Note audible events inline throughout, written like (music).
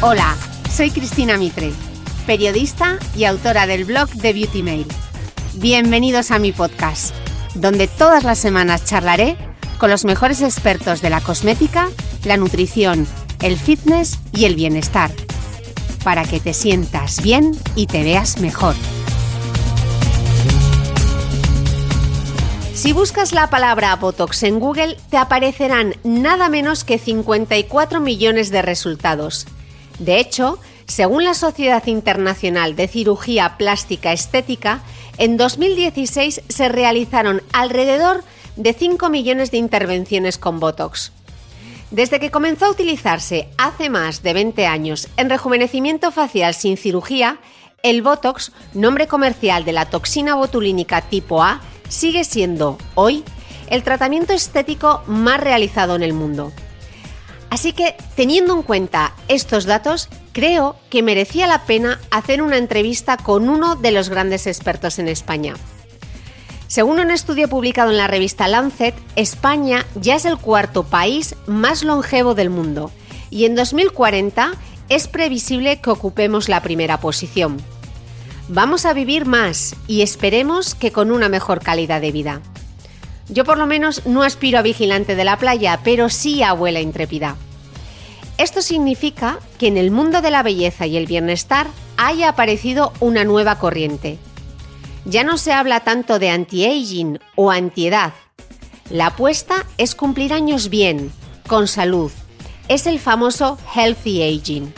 Hola, soy Cristina Mitre, periodista y autora del blog de Beauty Mail. Bienvenidos a mi podcast, donde todas las semanas charlaré con los mejores expertos de la cosmética, la nutrición, el fitness y el bienestar, para que te sientas bien y te veas mejor. Si buscas la palabra Botox en Google, te aparecerán nada menos que 54 millones de resultados de hecho, según la Sociedad Internacional de Cirugía Plástica Estética, en 2016 se realizaron alrededor de 5 millones de intervenciones con Botox. Desde que comenzó a utilizarse hace más de 20 años en rejuvenecimiento facial sin cirugía, el Botox, nombre comercial de la toxina botulínica tipo A, sigue siendo, hoy, el tratamiento estético más realizado en el mundo. Así que, teniendo en cuenta estos datos, creo que merecía la pena hacer una entrevista con uno de los grandes expertos en España. Según un estudio publicado en la revista Lancet, España ya es el cuarto país más longevo del mundo y en 2040 es previsible que ocupemos la primera posición. Vamos a vivir más y esperemos que con una mejor calidad de vida. Yo por lo menos no aspiro a vigilante de la playa, pero sí a abuela intrépida. Esto significa que en el mundo de la belleza y el bienestar haya aparecido una nueva corriente. Ya no se habla tanto de anti-aging o antiedad. La apuesta es cumplir años bien, con salud. Es el famoso healthy aging.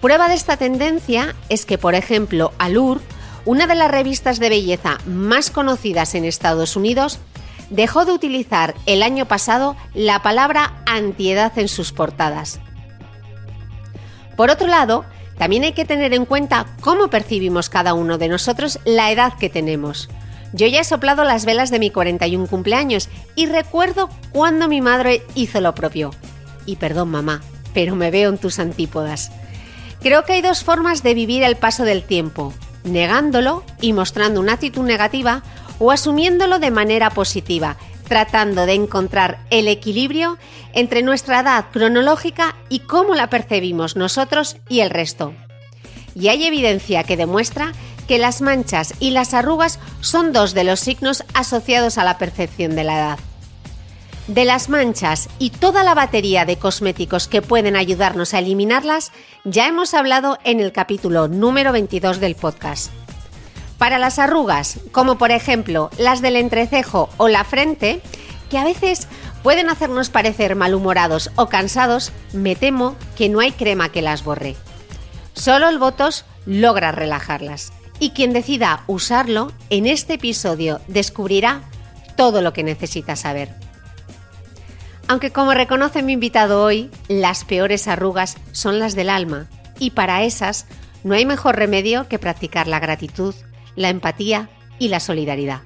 Prueba de esta tendencia es que, por ejemplo, Allure, una de las revistas de belleza más conocidas en Estados Unidos, dejó de utilizar el año pasado la palabra antiedad en sus portadas. Por otro lado, también hay que tener en cuenta cómo percibimos cada uno de nosotros la edad que tenemos. Yo ya he soplado las velas de mi 41 cumpleaños y recuerdo cuando mi madre hizo lo propio. Y perdón mamá, pero me veo en tus antípodas. Creo que hay dos formas de vivir el paso del tiempo, negándolo y mostrando una actitud negativa o asumiéndolo de manera positiva, tratando de encontrar el equilibrio entre nuestra edad cronológica y cómo la percibimos nosotros y el resto. Y hay evidencia que demuestra que las manchas y las arrugas son dos de los signos asociados a la percepción de la edad. De las manchas y toda la batería de cosméticos que pueden ayudarnos a eliminarlas, ya hemos hablado en el capítulo número 22 del podcast. Para las arrugas, como por ejemplo las del entrecejo o la frente, que a veces pueden hacernos parecer malhumorados o cansados, me temo que no hay crema que las borre. Solo el Botox logra relajarlas. Y quien decida usarlo, en este episodio descubrirá todo lo que necesita saber. Aunque como reconoce mi invitado hoy, las peores arrugas son las del alma y para esas no hay mejor remedio que practicar la gratitud, la empatía y la solidaridad.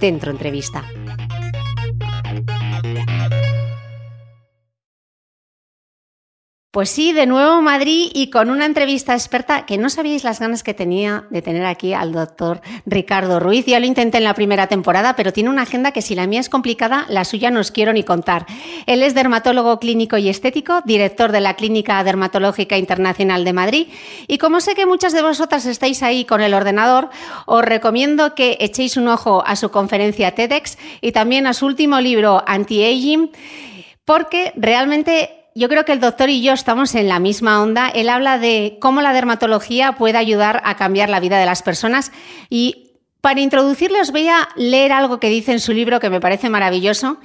Dentro entrevista. Pues sí, de nuevo Madrid y con una entrevista experta que no sabíais las ganas que tenía de tener aquí al doctor Ricardo Ruiz. Ya lo intenté en la primera temporada, pero tiene una agenda que si la mía es complicada, la suya no os quiero ni contar. Él es dermatólogo clínico y estético, director de la Clínica Dermatológica Internacional de Madrid. Y como sé que muchas de vosotras estáis ahí con el ordenador, os recomiendo que echéis un ojo a su conferencia TEDx y también a su último libro Anti-Aging, porque realmente yo creo que el doctor y yo estamos en la misma onda. Él habla de cómo la dermatología puede ayudar a cambiar la vida de las personas y para introducirle os voy a leer algo que dice en su libro que me parece maravilloso.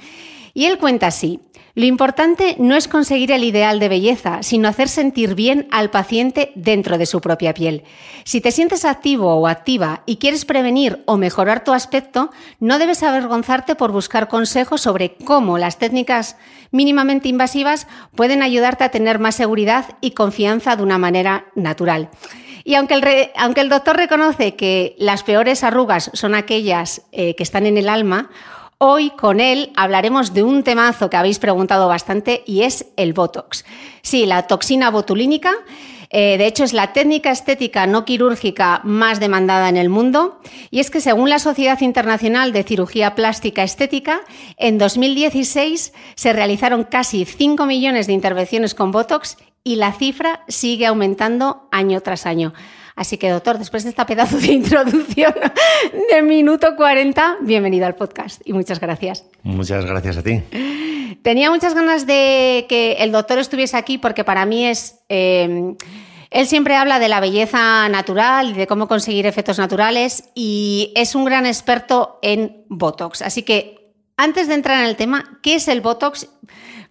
Y él cuenta así, lo importante no es conseguir el ideal de belleza, sino hacer sentir bien al paciente dentro de su propia piel. Si te sientes activo o activa y quieres prevenir o mejorar tu aspecto, no debes avergonzarte por buscar consejos sobre cómo las técnicas mínimamente invasivas pueden ayudarte a tener más seguridad y confianza de una manera natural. Y aunque el, doctor reconoce que las peores arrugas son aquellas eh, que están en el alma, Hoy con él hablaremos de un temazo que habéis preguntado bastante y es el Botox. Sí, la toxina botulínica. Eh, de hecho, es la técnica estética no quirúrgica más demandada en el mundo. Y es que según la Sociedad Internacional de Cirugía Plástica Estética, en 2016 se realizaron casi 5 millones de intervenciones con Botox y la cifra sigue aumentando año tras año. Así que, doctor, después de esta pedazo de (laughs) introducción de minuto 40, bienvenido al podcast y muchas gracias. Muchas gracias a ti. Tenía muchas ganas de que el doctor estuviese aquí porque para mí es... Eh, él siempre habla de la belleza natural y de cómo conseguir efectos naturales y es un gran experto en Botox. Así que antes de entrar en el tema, ¿qué es el Botox?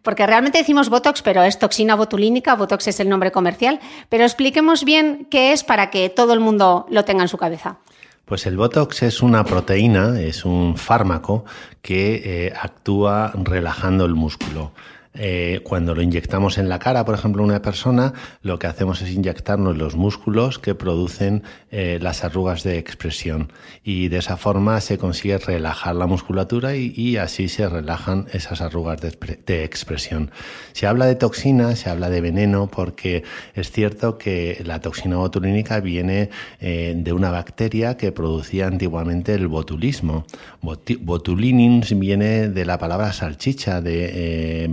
Porque realmente decimos Botox, pero es toxina botulínica, Botox es el nombre comercial, pero expliquemos bien qué es para que todo el mundo lo tenga en su cabeza. Pues el Botox es una proteína, es un fármaco que eh, actúa relajando el músculo. Eh, cuando lo inyectamos en la cara, por ejemplo, una persona, lo que hacemos es inyectarnos los músculos que producen eh, las arrugas de expresión y de esa forma se consigue relajar la musculatura y, así se relajan esas arrugas de, expresión. Se habla de toxina, se habla de veneno porque es cierto que la toxina botulínica viene eh, de una bacteria que producía antiguamente el botulismo. botulinins viene de la palabra salchicha, de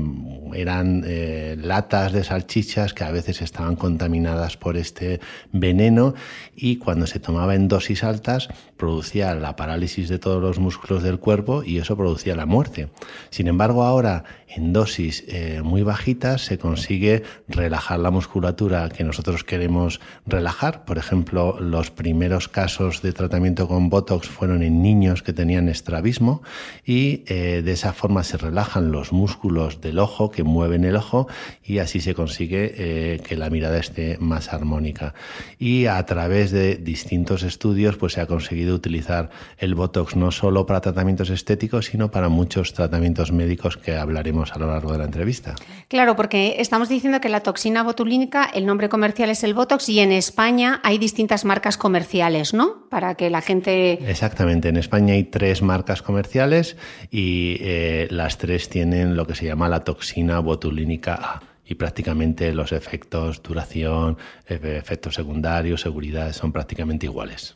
eran eh, latas de salchichas que a veces estaban contaminadas por este veneno y cuando se tomaba en dosis altas producía la parálisis de todos los músculos del cuerpo y eso producía la muerte. Sin embargo, ahora en dosis eh, muy bajitas se consigue relajar la musculatura que nosotros queremos relajar. Por ejemplo, los primeros casos de tratamiento con Botox fueron en niños que tenían estrabismo y eh, de esa forma se relajan los músculos del ojo que mueven el ojo y así se consigue eh, que la mirada esté más armónica. Y a través de distintos estudios pues se ha conseguido utilizar el Botox no solo para tratamientos estéticos sino para muchos tratamientos médicos que hablaremos a lo largo de la entrevista. Claro, porque estamos diciendo que la toxina botulínica, el nombre comercial es el Botox y en España hay distintas marcas comerciales, ¿no? Para que la gente... Exactamente, en España hay tres marcas comerciales y eh, las tres tienen lo que se llama la toxina botulínica A y prácticamente los efectos, duración, efectos secundarios, seguridad son prácticamente iguales.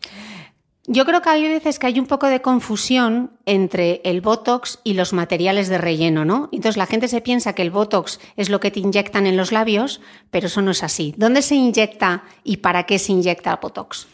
Yo creo que hay veces que hay un poco de confusión entre el Botox y los materiales de relleno, ¿no? Entonces la gente se piensa que el Botox es lo que te inyectan en los labios, pero eso no es así. ¿Dónde se inyecta y para qué se inyecta el Botox?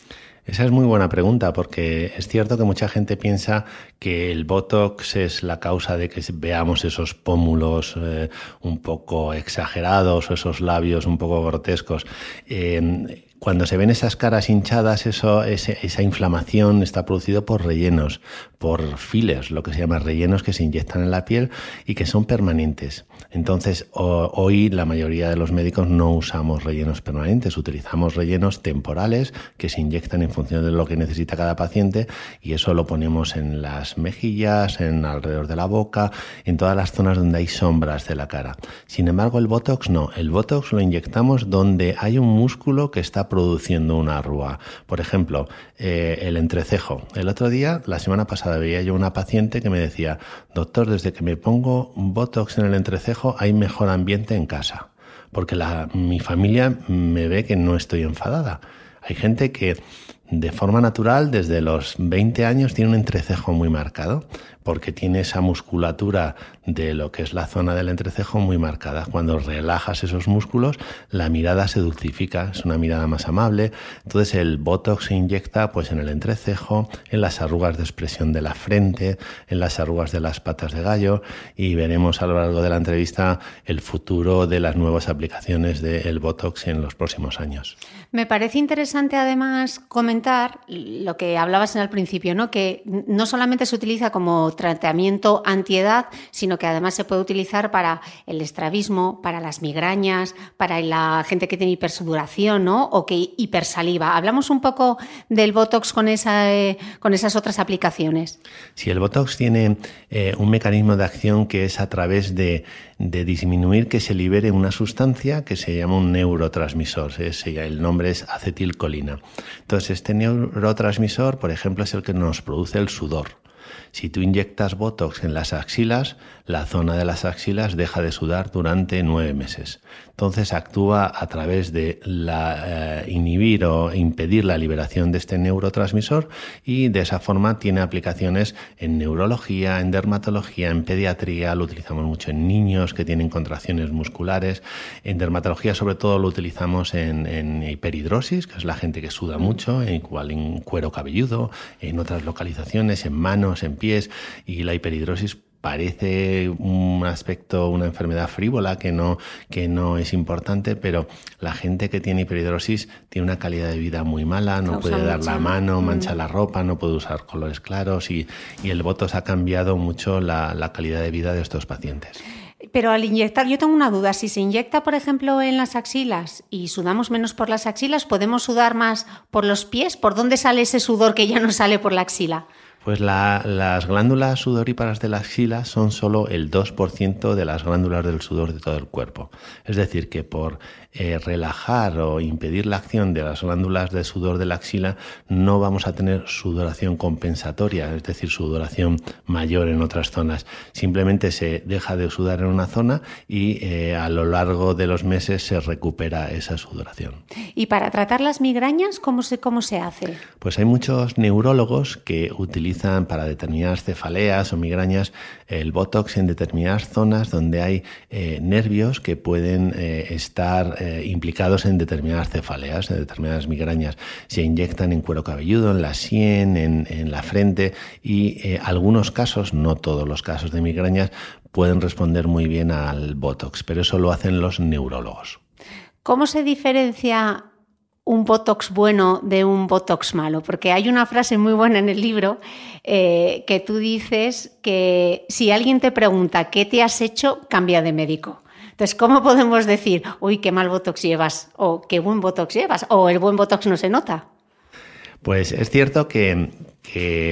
Esa es muy buena pregunta porque es cierto que mucha gente piensa que el Botox es la causa de que veamos esos pómulos eh, un poco exagerados o esos labios un poco grotescos. Eh, cuando se ven esas caras hinchadas, eso, esa inflamación está producido por rellenos, por fillers, lo que se llama rellenos que se inyectan en la piel y que son permanentes. Entonces, hoy la mayoría de los médicos no usamos rellenos permanentes, utilizamos rellenos temporales que se inyectan en función de lo que necesita cada paciente y eso lo ponemos en las mejillas, en alrededor de la boca, en todas las zonas donde hay sombras de la cara. Sin embargo, el Botox no. El Botox lo inyectamos donde hay un músculo que está produciendo una arruga. Por ejemplo, eh, el entrecejo. El otro día, la semana pasada, veía yo una paciente que me decía, doctor, desde que me pongo Botox en el entrecejo hay mejor ambiente en casa. Porque la, mi familia me ve que no estoy enfadada. Hay gente que de forma natural, desde los 20 años, tiene un entrecejo muy marcado porque tiene esa musculatura de lo que es la zona del entrecejo muy marcada. Cuando relajas esos músculos, la mirada se dulcifica, es una mirada más amable. Entonces el botox se inyecta pues en el entrecejo, en las arrugas de expresión de la frente, en las arrugas de las patas de gallo y veremos a lo largo de la entrevista el futuro de las nuevas aplicaciones del botox en los próximos años. Me parece interesante además comentar lo que hablabas en el principio, ¿no? que no solamente se utiliza como tratamiento antiedad, sino que además se puede utilizar para el estrabismo, para las migrañas, para la gente que tiene hipersudoración ¿no? o que hipersaliva. Hablamos un poco del Botox con, esa, eh, con esas otras aplicaciones. Sí, el Botox tiene eh, un mecanismo de acción que es a través de, disminuir que se libere una sustancia que se llama un neurotransmisor. el nombre es acetilcolina. Entonces, este neurotransmisor, por ejemplo, es el que nos produce el sudor. Si tú inyectas Botox en las axilas, la zona de las axilas deja de sudar durante nueve meses. Entonces actúa a través de eh, inhibir o impedir la liberación de este neurotransmisor y de esa forma tiene aplicaciones en neurología, en dermatología, en pediatría, lo utilizamos mucho en niños que tienen contracciones musculares, en dermatología sobre todo lo utilizamos en, hiperhidrosis, que es la gente que suda mucho, en, igual en cuero cabelludo, en otras localizaciones, en manos, en pies y la hiperhidrosis parece un aspecto, una enfermedad frívola que no, que no es importante, pero la gente que tiene hiperhidrosis tiene una calidad de vida muy mala, no puede dar la mano, mm. mancha la ropa, no puede usar colores claros y, el Botox ha cambiado mucho la, la calidad de vida de estos pacientes. Pero al inyectar, yo tengo una duda, si se inyecta, por ejemplo, en las axilas y sudamos menos por las axilas, ¿podemos sudar más por los pies? ¿Por dónde sale ese sudor que ya no sale por la axila? Pues las glándulas sudoríparas de la axila son solo el 2% de las glándulas del sudor de todo el cuerpo. Es decir, que por eh, relajar o impedir la acción de las glándulas de sudor de la axila, no vamos a tener sudoración compensatoria, es decir, sudoración mayor en otras zonas. Simplemente se deja de sudar en una zona y eh, a lo largo de los meses se recupera esa sudoración. ¿Y para tratar las migrañas, cómo se, cómo se hace? Pues hay muchos neurólogos que utilizan para determinadas cefaleas o migrañas el Botox en determinadas zonas donde hay eh, nervios que pueden estar eh, implicados en determinadas cefaleas, en determinadas migrañas. Se inyectan en cuero cabelludo, en la sien, en, la frente y eh, algunos casos, no todos los casos de migrañas, pueden responder muy bien al Botox, pero eso lo hacen los neurólogos. ¿Cómo se diferencia un Botox bueno de un Botox malo? Porque hay una frase muy buena en el libro eh, que tú dices que si alguien te pregunta qué te has hecho, cambia de médico. Entonces, ¿cómo podemos decir, uy, qué mal Botox llevas? O qué buen Botox llevas? O el buen Botox no se nota. Pues es cierto que,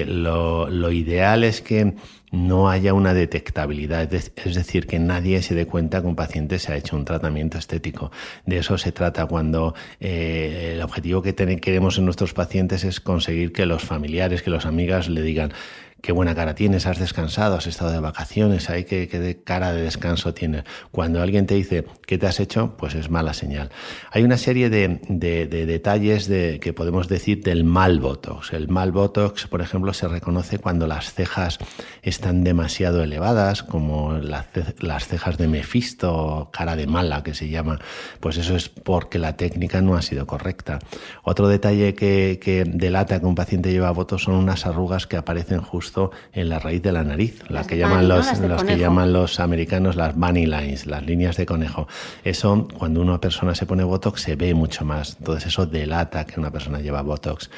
lo, ideal es que no haya una detectabilidad, es decir, que nadie se dé cuenta que un paciente se ha hecho un tratamiento estético. De eso se trata cuando eh, el objetivo que queremos en nuestros pacientes es conseguir que los familiares, que los amigas le digan, qué buena cara tienes, has descansado, has estado de vacaciones, hay qué, cara de descanso tienes. Cuando alguien te dice qué te has hecho, pues es mala señal. Hay una serie de, detalles de, que podemos decir del mal Botox. El mal Botox, por ejemplo, se reconoce cuando las cejas están demasiado elevadas, como las cejas de Mefisto, cara de mala que se llama. Pues eso es porque la técnica no ha sido correcta. Otro detalle que, que delata que un paciente lleva Botox son unas arrugas que aparecen justo justo en la raíz de la nariz, la que llaman los, los que llaman los americanos las bunny lines, las líneas de conejo. Eso, cuando una persona se pone Botox, se ve mucho más. Entonces eso delata que una persona lleva Botox.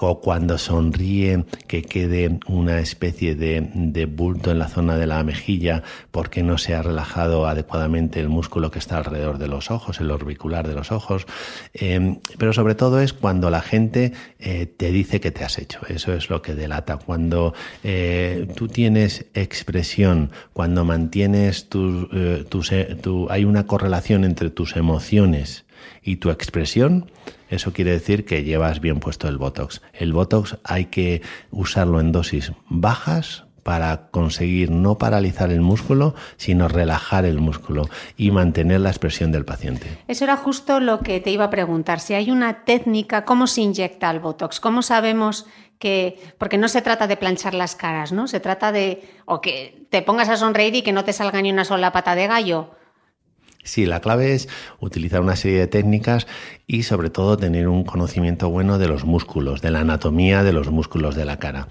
O cuando sonríe, que quede una especie de, de bulto en la zona de la mejilla porque no se ha relajado adecuadamente el músculo que está alrededor de los ojos, el orbicular de los ojos. Eh, pero sobre todo es cuando la gente eh, te dice que te has hecho. Eso es lo que delata. Cuando eh, tú tienes expresión, cuando mantienes tus, tu, hay una correlación entre tus emociones y tu expresión, eso quiere decir que llevas bien puesto el Botox. El Botox hay que usarlo en dosis bajas para conseguir no paralizar el músculo, sino relajar el músculo y mantener la expresión del paciente. Eso era justo lo que te iba a preguntar. Si hay una técnica, ¿cómo se inyecta el Botox? ¿Cómo sabemos que, porque no se trata de planchar las caras, ¿no? Se trata de, o que te pongas a sonreír y que no te salga ni una sola pata de gallo. Sí, la clave es utilizar una serie de técnicas y sobre todo tener un conocimiento bueno de los músculos, de la anatomía de los músculos de la cara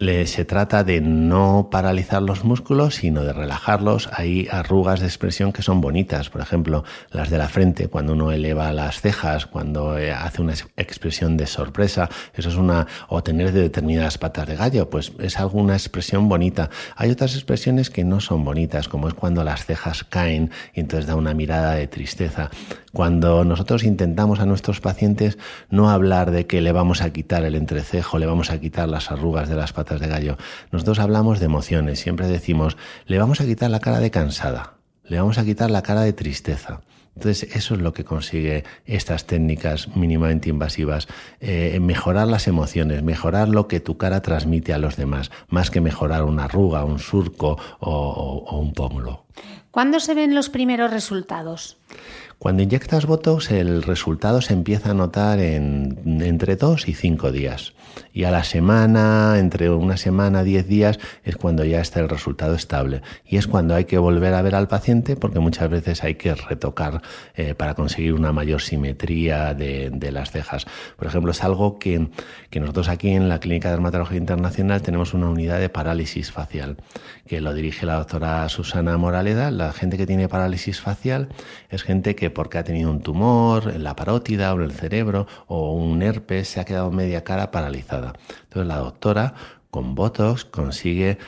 se trata de no paralizar los músculos, sino de relajarlos. Hay arrugas de expresión que son bonitas, por ejemplo, las de la frente, cuando uno eleva las cejas, cuando eh, hace una expresión de sorpresa, eso es una, o tener determinadas patas de gallo, pues es alguna expresión bonita. Hay otras expresiones que no son bonitas, como es cuando las cejas caen y entonces da una mirada de tristeza. Cuando nosotros intentamos a nuestros pacientes no hablar de que le vamos a quitar el entrecejo, le vamos a quitar las arrugas de las patas de gallo, nosotros hablamos de emociones, siempre decimos, le vamos a quitar la cara de cansada, le vamos a quitar la cara de tristeza. Entonces, eso es lo que consigue estas técnicas mínimamente invasivas, eh, mejorar las emociones, mejorar lo que tu cara transmite a los demás, más que mejorar una arruga, un surco o, o un pómulo. ¿Cuándo se ven los primeros resultados? Cuando inyectas Botox, el resultado se empieza a notar en, entre dos y cinco días. Y a la semana, entre una semana, diez días, es cuando ya está el resultado estable. Y es cuando hay que volver a ver al paciente porque muchas veces hay que retocar eh, para conseguir una mayor simetría de, de, las cejas. Por ejemplo, es algo que, que nosotros aquí en la Clínica de Dermatología Internacional tenemos una unidad de parálisis facial que lo dirige la doctora Susana Moraleda. La gente que tiene parálisis facial es gente que porque ha tenido un tumor en la parótida o en el cerebro o un herpes, se ha quedado media cara paralizada. Entonces la doctora con Botox consigue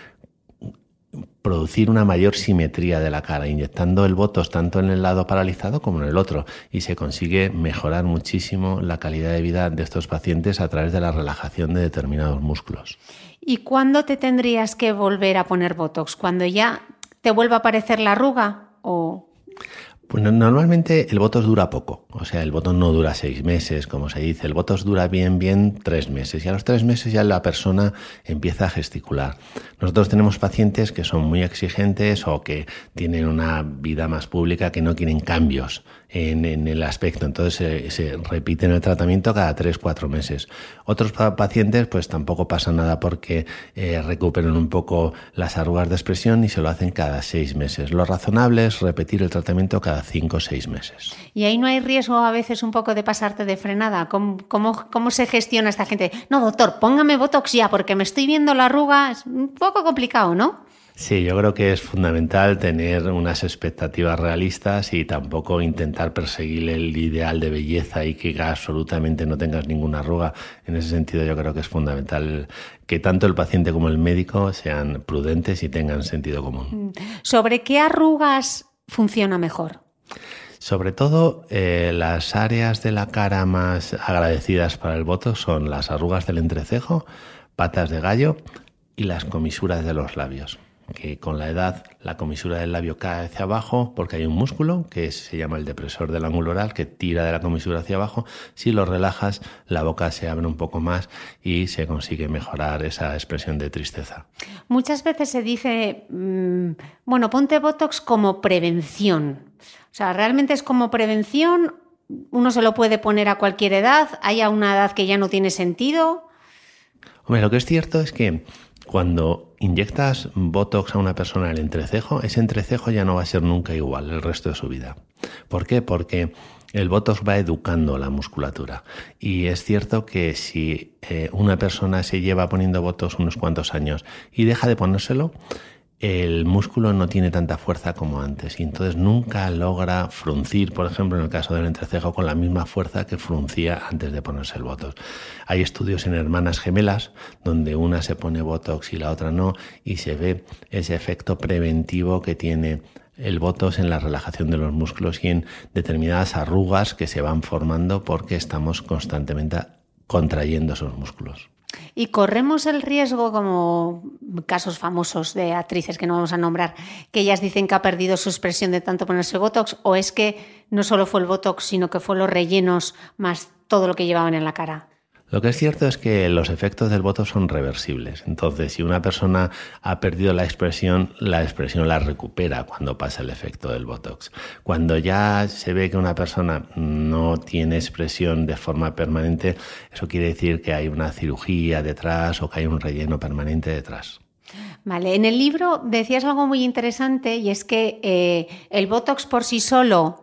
producir una mayor simetría de la cara, inyectando el botox tanto en el lado paralizado como en el otro, y se consigue mejorar muchísimo la calidad de vida de estos pacientes a través de la relajación de determinados músculos. ¿Y cuándo te tendrías que volver a poner botox? ¿Cuando ya te vuelva a aparecer la arruga o pues normalmente el Botox dura poco, o sea, el Botox no dura seis meses, como se dice, el Botox dura bien, bien tres meses. Y a los tres meses ya la persona empieza a gesticular. Nosotros tenemos pacientes que son muy exigentes o que tienen una vida más pública que no quieren cambios en, el aspecto. Entonces se, repite el tratamiento cada tres, cuatro meses. Otros pacientes pues tampoco pasa nada porque eh, recuperen un poco las arrugas de expresión y se lo hacen cada seis meses. Lo razonable es repetir el tratamiento cada cinco o seis meses. ¿Y ahí no hay riesgo a veces un poco de pasarte de frenada? ¿Cómo, cómo, cómo se gestiona esta gente? No, doctor, póngame Botox ya porque me estoy viendo la arruga. Es un poco complicado, ¿no? Sí, yo creo que es fundamental tener unas expectativas realistas y tampoco intentar perseguir el ideal de belleza y que absolutamente no tengas ninguna arruga. En ese sentido, yo creo que es fundamental que tanto el paciente como el médico sean prudentes y tengan sentido común. Mm. ¿Sobre qué arrugas funciona mejor? Sobre todo, eh, las áreas de la cara más agradecidas para el voto son las arrugas del entrecejo, patas de gallo y las comisuras de los labios que con la edad la comisura del labio cae hacia abajo porque hay un músculo que se llama el depresor del ángulo oral que tira de la comisura hacia abajo. Si lo relajas, la boca se abre un poco más y se consigue mejorar esa expresión de tristeza. Muchas veces se dice, mm, bueno, ponte Botox como prevención. O sea, ¿realmente es como prevención? ¿Uno se lo puede poner a cualquier edad? ¿Hay a una edad que ya no tiene sentido? Hombre, lo que es cierto es que cuando inyectas Botox a una persona en el entrecejo, ese entrecejo ya no va a ser nunca igual el resto de su vida. ¿Por qué? Porque el Botox va educando la musculatura. Y es cierto que si eh, una persona se lleva poniendo Botox unos cuantos años y deja de ponérselo, el músculo no tiene tanta fuerza como antes y entonces nunca logra fruncir, por ejemplo, en el caso del entrecejo, con la misma fuerza que fruncía antes de ponerse el botox. Hay estudios en hermanas gemelas donde una se pone botox y la otra no y se ve ese efecto preventivo que tiene el botox en la relajación de los músculos y en determinadas arrugas que se van formando porque estamos constantemente contrayendo esos músculos. Y corremos el riesgo, como casos famosos de actrices que no vamos a nombrar, que ellas dicen que ha perdido su expresión de tanto ponerse Botox, o es que no solo fue el Botox, sino que fue los rellenos más todo lo que llevaban en la cara. Lo que es cierto es que los efectos del Botox son reversibles. Entonces, si una persona ha perdido la expresión, la expresión la recupera cuando pasa el efecto del Botox. Cuando ya se ve que una persona no tiene expresión de forma permanente, eso quiere decir que hay una cirugía detrás o que hay un relleno permanente detrás. Vale, en el libro decías algo muy interesante y es que eh, el Botox por sí solo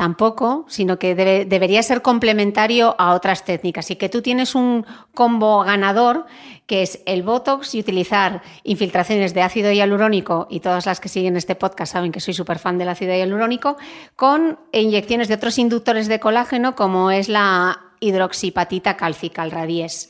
Tampoco, sino que debería ser complementario a otras técnicas y que tú tienes un combo ganador que es el Botox y utilizar infiltraciones de ácido hialurónico, y todas las que siguen este podcast saben que soy súper fan del ácido hialurónico, con inyecciones de otros inductores de colágeno como es la hidroxipatita cálcica, el radies.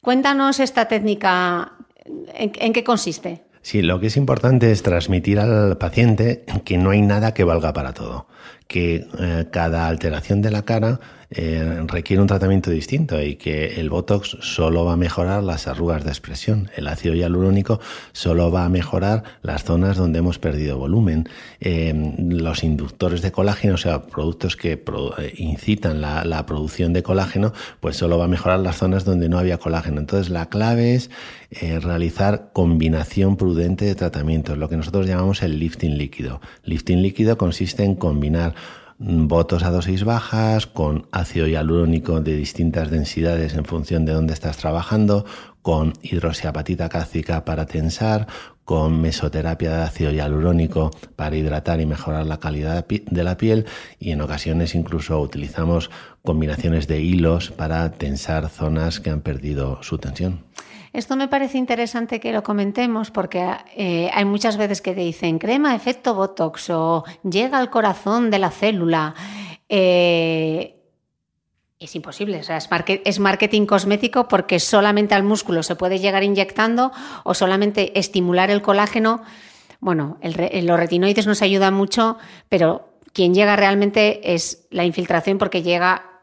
Cuéntanos esta técnica, en qué consiste? Sí, lo que es importante es transmitir al paciente que no hay nada que valga para todo, que eh, cada alteración de la cara eh, requiere un tratamiento distinto y que el Botox solo va a mejorar las arrugas de expresión, el ácido hialurónico solo va a mejorar las zonas donde hemos perdido volumen, em, los inductores de colágeno, o sea, productos que eh, incitan la, producción de colágeno, pues solo va a mejorar las zonas donde no había colágeno. Entonces la clave es eh, realizar combinación prudente de tratamientos, lo que nosotros llamamos el lifting líquido. Lifting líquido consiste en combinar botos a dosis bajas, con ácido hialurónico de distintas densidades en función de dónde estás trabajando, con hidroxiapatita cácica para tensar, con mesoterapia de ácido hialurónico para hidratar y mejorar la calidad de la piel y en ocasiones incluso utilizamos combinaciones de hilos para tensar zonas que han perdido su tensión. Esto me parece interesante que lo comentemos porque eh, hay muchas veces que te dicen crema efecto Botox o llega al corazón de la célula. Eh, es imposible, es, marketing cosmético porque solamente al músculo se puede llegar inyectando o solamente estimular el colágeno. Bueno, los retinoides nos ayudan mucho, pero quien llega realmente es la infiltración porque llega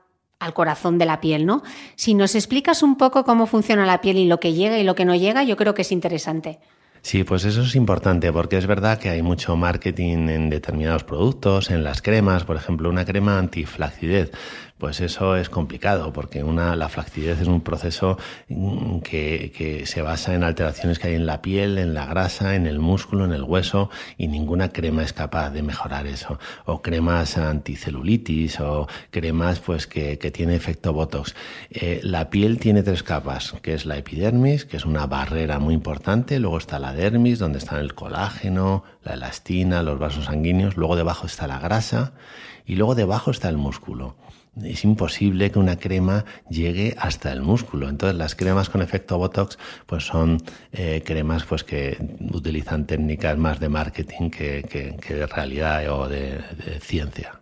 al corazón de la piel, ¿no? Si nos explicas un poco cómo funciona la piel y lo que llega y lo que no llega, yo creo que es interesante. Sí, pues eso es importante porque es verdad que hay mucho marketing en determinados productos, en las cremas, por ejemplo, una crema antiflacidez. Pues eso es complicado porque una, la flacidez es un proceso mm, que, se basa en alteraciones que hay en la piel, en la grasa, en el músculo, en el hueso y ninguna crema es capaz de mejorar eso. O cremas anticelulitis o cremas pues que, que tiene efecto Botox. Eh, la piel tiene tres capas, que es la epidermis, que es una barrera muy importante, luego está la dermis, donde está el colágeno, la elastina, los vasos sanguíneos, luego debajo está la grasa y luego debajo está el músculo es imposible que una crema llegue hasta el músculo. Entonces las cremas con efecto Botox pues son eh, cremas pues que utilizan técnicas más de marketing que, de realidad o de, ciencia.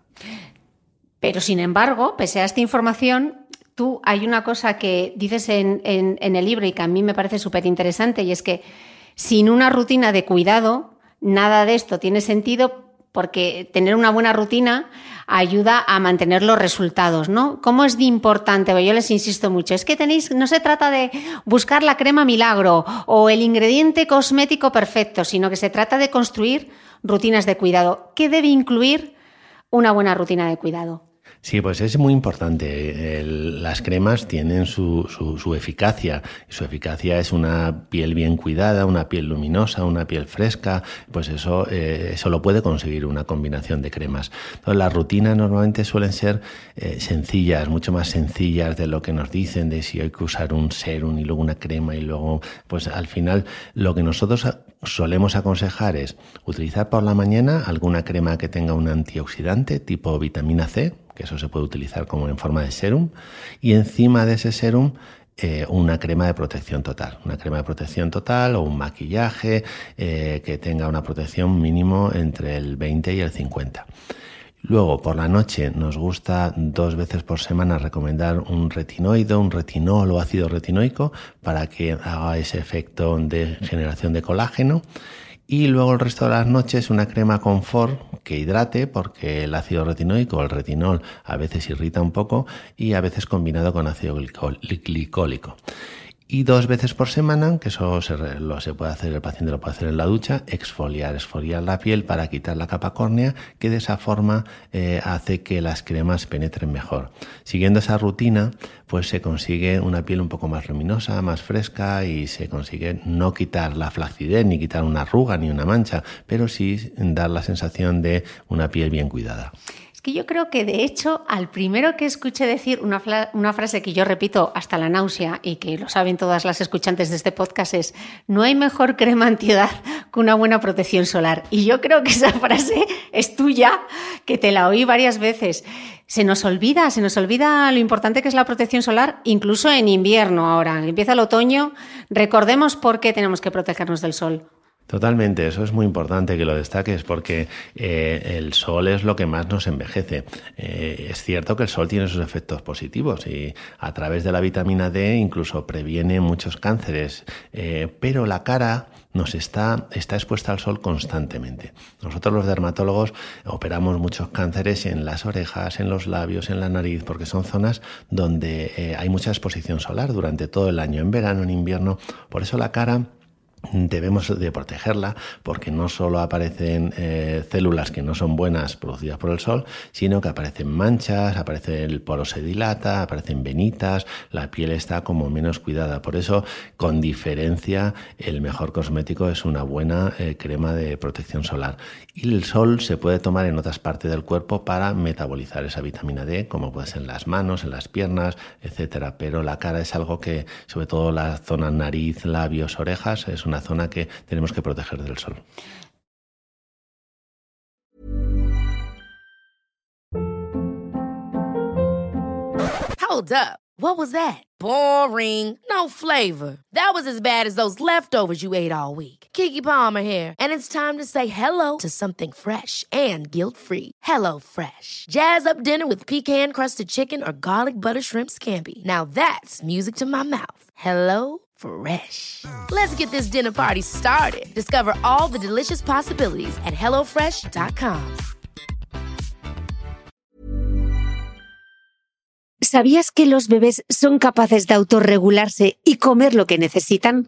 Pero sin embargo, pese a esta información, tú hay una cosa que dices en, en el libro y que a mí me parece súper interesante y es que sin una rutina de cuidado, nada de esto tiene sentido porque tener una buena rutina ayuda a mantener los resultados, ¿no? ¿Cómo es de importante? Yo les insisto mucho, es que tenéis, no se trata de buscar la crema milagro o el ingrediente cosmético perfecto, sino que se trata de construir rutinas de cuidado. ¿Qué debe incluir una buena rutina de cuidado? Sí, pues es muy importante. las cremas tienen su, su, eficacia. Su eficacia es una piel bien cuidada, una piel luminosa, una piel fresca. Pues eso, eh, eso lo puede conseguir una combinación de cremas. Las rutinas normalmente suelen ser eh, sencillas, mucho más sencillas de lo que nos dicen, de si hay que usar un serum y luego una crema y luego, pues al final lo que nosotros solemos aconsejar es utilizar por la mañana alguna crema que tenga un antioxidante tipo vitamina C que eso se puede utilizar como en forma de serum, y encima de ese serum eh, una crema de protección total, una crema de protección total o un maquillaje eh, que tenga una protección mínimo entre el 20 y el 50. Luego, por la noche, nos gusta dos veces por semana recomendar un retinoide, un retinol o ácido retinoico para que haga ese efecto de generación de colágeno. Y luego el resto de las noches una crema confort que hidrate porque el ácido retinoico el retinol a veces irrita un poco y a veces combinado con ácido glicólico y dos veces por semana, que eso se, lo se puede hacer, el paciente lo puede hacer en la ducha, exfoliar, exfoliar la piel para quitar la capa córnea, que de esa forma eh, hace que las cremas penetren mejor. Siguiendo esa rutina, pues se consigue una piel un poco más luminosa, más fresca y se consigue no quitar la flacidez, ni quitar una arruga, ni una mancha, pero sí dar la sensación de una piel bien cuidada. Es que yo creo que de hecho al primero que escuché decir una, una, frase que yo repito hasta la náusea y que lo saben todas las escuchantes de este podcast es, no hay mejor crema antiedad que una buena protección solar. Y yo creo que esa frase es tuya, que te la oí varias veces. Se nos olvida, se nos olvida lo importante que es la protección solar, incluso en invierno ahora. Empieza el otoño, recordemos por qué tenemos que protegernos del sol. Totalmente, eso es muy importante que lo destaques porque eh, el sol es lo que más nos envejece. Eh, es cierto que el sol tiene sus efectos positivos y a través de la vitamina D incluso previene muchos cánceres, eh, pero la cara nos está, está expuesta al sol constantemente. Nosotros los dermatólogos operamos muchos cánceres en las orejas, en los labios, en la nariz, porque son zonas donde hay mucha exposición solar durante todo el año, en verano, en invierno. Por eso la cara debemos de protegerla porque no solo aparecen eh, células que no son buenas producidas por el sol, sino que aparecen manchas, aparece el poro se dilata, aparecen venitas, la piel está como menos cuidada. Por eso, con diferencia, el mejor cosmético es una buena eh, crema de protección solar. Y el sol se puede tomar en otras partes del cuerpo para metabolizar esa vitamina D, como puede ser en las manos, en las piernas, etcétera. Pero la cara es algo que, sobre todo la zona nariz, labios, orejas, es una zona que tenemos que proteger del sol. Hold up. What was that? Boring. No flavor. That was as bad as those leftovers you ate all week. Kiki Palmer here, and it's time to say hello to something fresh and guilt-free. Hello Fresh. Jazz up dinner with pecan-crusted chicken or garlic butter shrimp scampi. Now that's music to my mouth. Hello Fresh. Let's get this dinner party started. Discover all the delicious possibilities at HelloFresh.com. ¿Sabías que los bebés son capaces de autorregularse y comer lo que necesitan?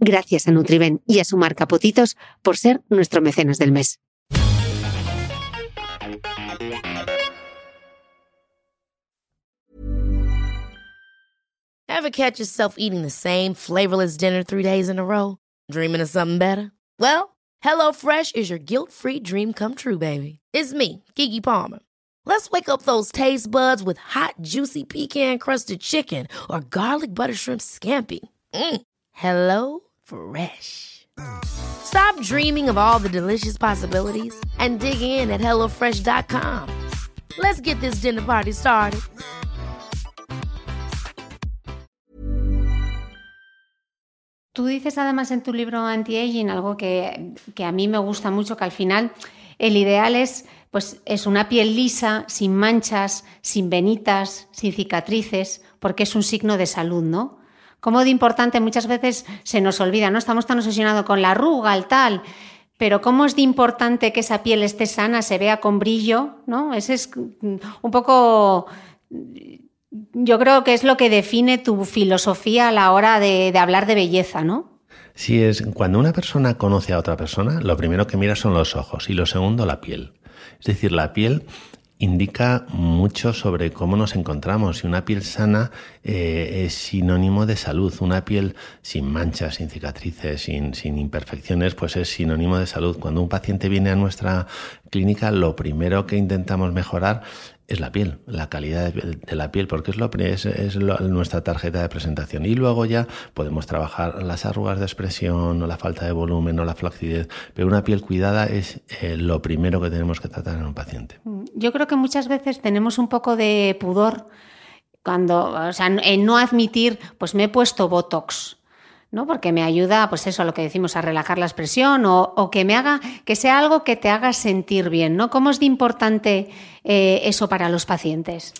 Gracias a Nutriben y a su marca Potitos por ser nuestro mecenas del mes. Ever catch yourself eating the same flavorless dinner three days in a row? Dreaming of something better? Well, HelloFresh is your guilt-free dream come true, baby. It's me, Kiki Palmer. Let's wake up those taste buds with hot, juicy pecan-crusted chicken or garlic butter shrimp scampi. Mm. Hello Fresh. Stop dreaming of all the delicious possibilities and dig in at HelloFresh.com. Let's get this dinner party started. Tú dices además en tu libro Anti-Aging algo que, que a mí me gusta mucho, que al final el ideal es pues es una piel lisa, sin manchas, sin venitas, sin cicatrices, porque es un signo de salud, ¿no? Cómo de importante muchas veces se nos olvida, ¿no? Estamos tan obsesionados con la arruga, el tal, pero cómo es de importante que esa piel esté sana, se vea con brillo, ¿no? Ese es un poco yo creo que es lo que define tu filosofía a la hora de, de, hablar de belleza, ¿no? Sí, es cuando una persona conoce a otra persona, lo primero que mira son los ojos y lo segundo la piel. Es decir, la piel indica mucho sobre cómo nos encontramos y una piel sana eh, es sinónimo de salud. Una piel sin manchas, sin cicatrices, sin, sin, imperfecciones, pues es sinónimo de salud. Cuando un paciente viene a nuestra clínica, lo primero que intentamos mejorar es la piel, la calidad de la piel, porque es, lo, es, es nuestra tarjeta de presentación. Y luego ya podemos trabajar las arrugas de expresión, o la falta de volumen, o la flacidez, pero una piel cuidada es eh, lo primero que tenemos que tratar en un paciente. Mm, yo creo que muchas veces tenemos un poco de pudor cuando, o sea, en no admitir, pues me he puesto Botox ¿no? Porque me ayuda, pues eso, a lo que decimos, a relajar la expresión o, que me haga, que sea algo que te haga sentir bien, ¿no? ¿Cómo es de importante eh, eso para los pacientes?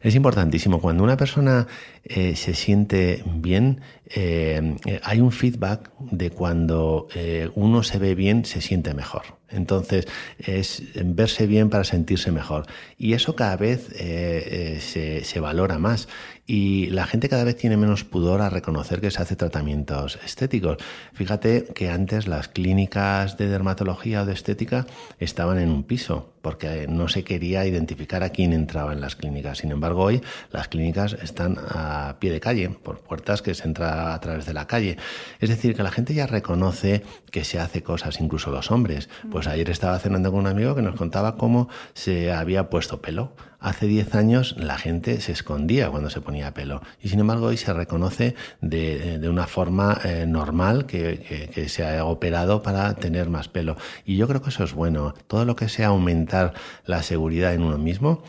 Es importantísimo. Cuando una persona eh, se siente bien, eh, hay un feedback de cuando uno se ve bien, se siente mejor. Entonces, es verse bien para sentirse mejor. Y eso cada vez se, se valora más y la gente cada vez tiene menos pudor a reconocer que se hace tratamientos estéticos. Fíjate que antes las clínicas de dermatología o de estética estaban en un piso porque no se quería identificar a quién entraba en las clínicas. Sin embargo, hoy las clínicas están a pie de calle, por puertas que se entra a través de la calle. Es decir, que la gente ya reconoce que se hace cosas, incluso los hombres. Pues ayer estaba cenando con un amigo que nos contaba cómo se había puesto pelo. Hace 10 años la gente se escondía cuando se ponía pelo y sin embargo hoy se reconoce de, una forma eh, normal que, que, se ha operado para tener más pelo. Y yo creo que eso es bueno. Todo lo que sea aumentar la seguridad en uno mismo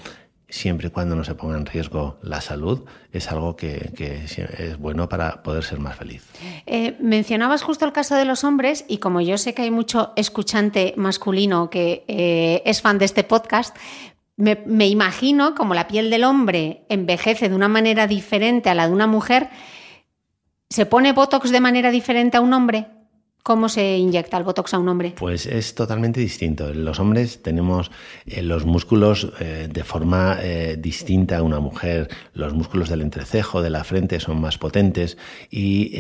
siempre y cuando no se ponga en riesgo la salud, es algo que, es bueno para poder ser más feliz. Eh, mencionabas justo el caso de los hombres y como yo sé que hay mucho escuchante masculino que eh, es fan de este podcast, me, imagino como la piel del hombre envejece de una manera diferente a la de una mujer, ¿se pone Botox de manera diferente a un hombre? ¿Cómo se inyecta el Botox a un hombre? Pues es totalmente distinto. Los hombres tenemos eh, los músculos eh, de forma eh, distinta a una mujer. Los músculos del entrecejo, de la frente son más potentes y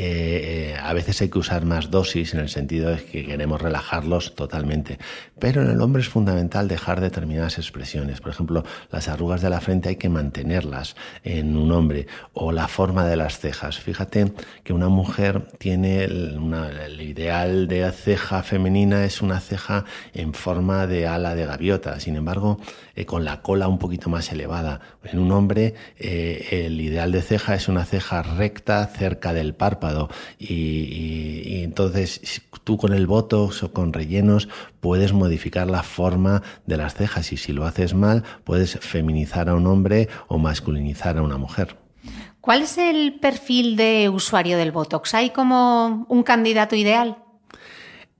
a veces hay que usar más dosis en el sentido de que queremos relajarlos totalmente. Pero en el hombre es fundamental dejar determinadas expresiones. Por ejemplo, las arrugas de la frente hay que mantenerlas en un hombre o la forma de las cejas. Fíjate que una mujer tiene la idea de la ceja femenina es una ceja en forma de ala de gaviota, sin embargo, eh, con la cola un poquito más elevada. En un hombre, eh, el ideal de ceja es una ceja recta cerca del párpado y, entonces tú con el botox o con rellenos puedes modificar la forma de las cejas y si lo haces mal puedes feminizar a un hombre o masculinizar a una mujer. ¿Cuál es el perfil de usuario del Botox? ¿Hay como un candidato ideal?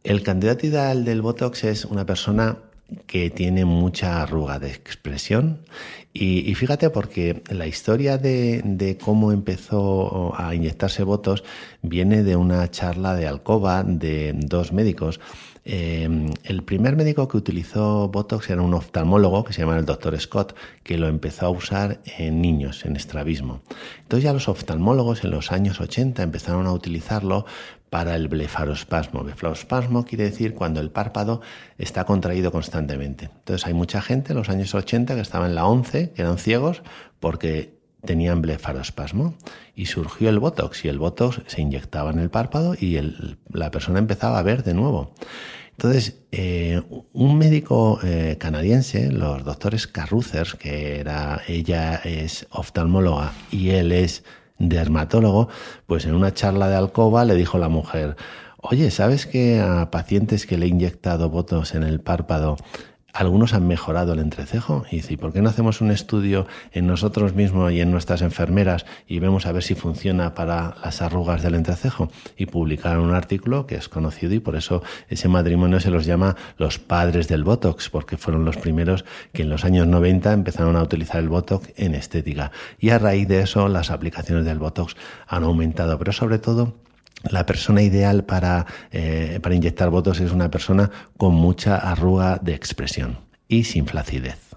El candidato ideal del Botox es una persona que tiene mucha arruga de expresión. Y, fíjate porque la historia de, cómo empezó a inyectarse Botox viene de una charla de alcoba de dos médicos. Eh, el primer médico que utilizó Botox era un oftalmólogo que se llama el doctor Scott, que lo empezó a usar en niños, en estrabismo. Entonces ya los oftalmólogos en los años 80 empezaron a utilizarlo para el blefarospasmo. Blefarospasmo quiere decir cuando el párpado está contraído constantemente. Entonces hay mucha gente en los años 80 que estaba en la 11, que eran ciegos, porque tenían blefarospasmo y surgió el botox y el botox se inyectaba en el párpado y la persona empezaba a ver de nuevo. Entonces, eh, un médico eh, canadiense, los doctores Carruthers, que era, ella es oftalmóloga y él es dermatólogo, pues en una charla de alcoba le dijo la mujer, oye, ¿sabes que a pacientes que le he inyectado botox en el párpado algunos han mejorado el entrecejo. Y dice, ¿por qué no hacemos un estudio en nosotros mismos y en nuestras enfermeras y vemos a ver si funciona para las arrugas del entrecejo? Y publicaron un artículo que es conocido y por eso ese matrimonio se los llama los padres del Botox, porque fueron los primeros que en los años 90 empezaron a utilizar el Botox en estética. Y a raíz de eso las aplicaciones del Botox han aumentado, pero sobre todo la persona ideal para, eh, para inyectar Botox es una persona con mucha arruga de expresión y sin flacidez.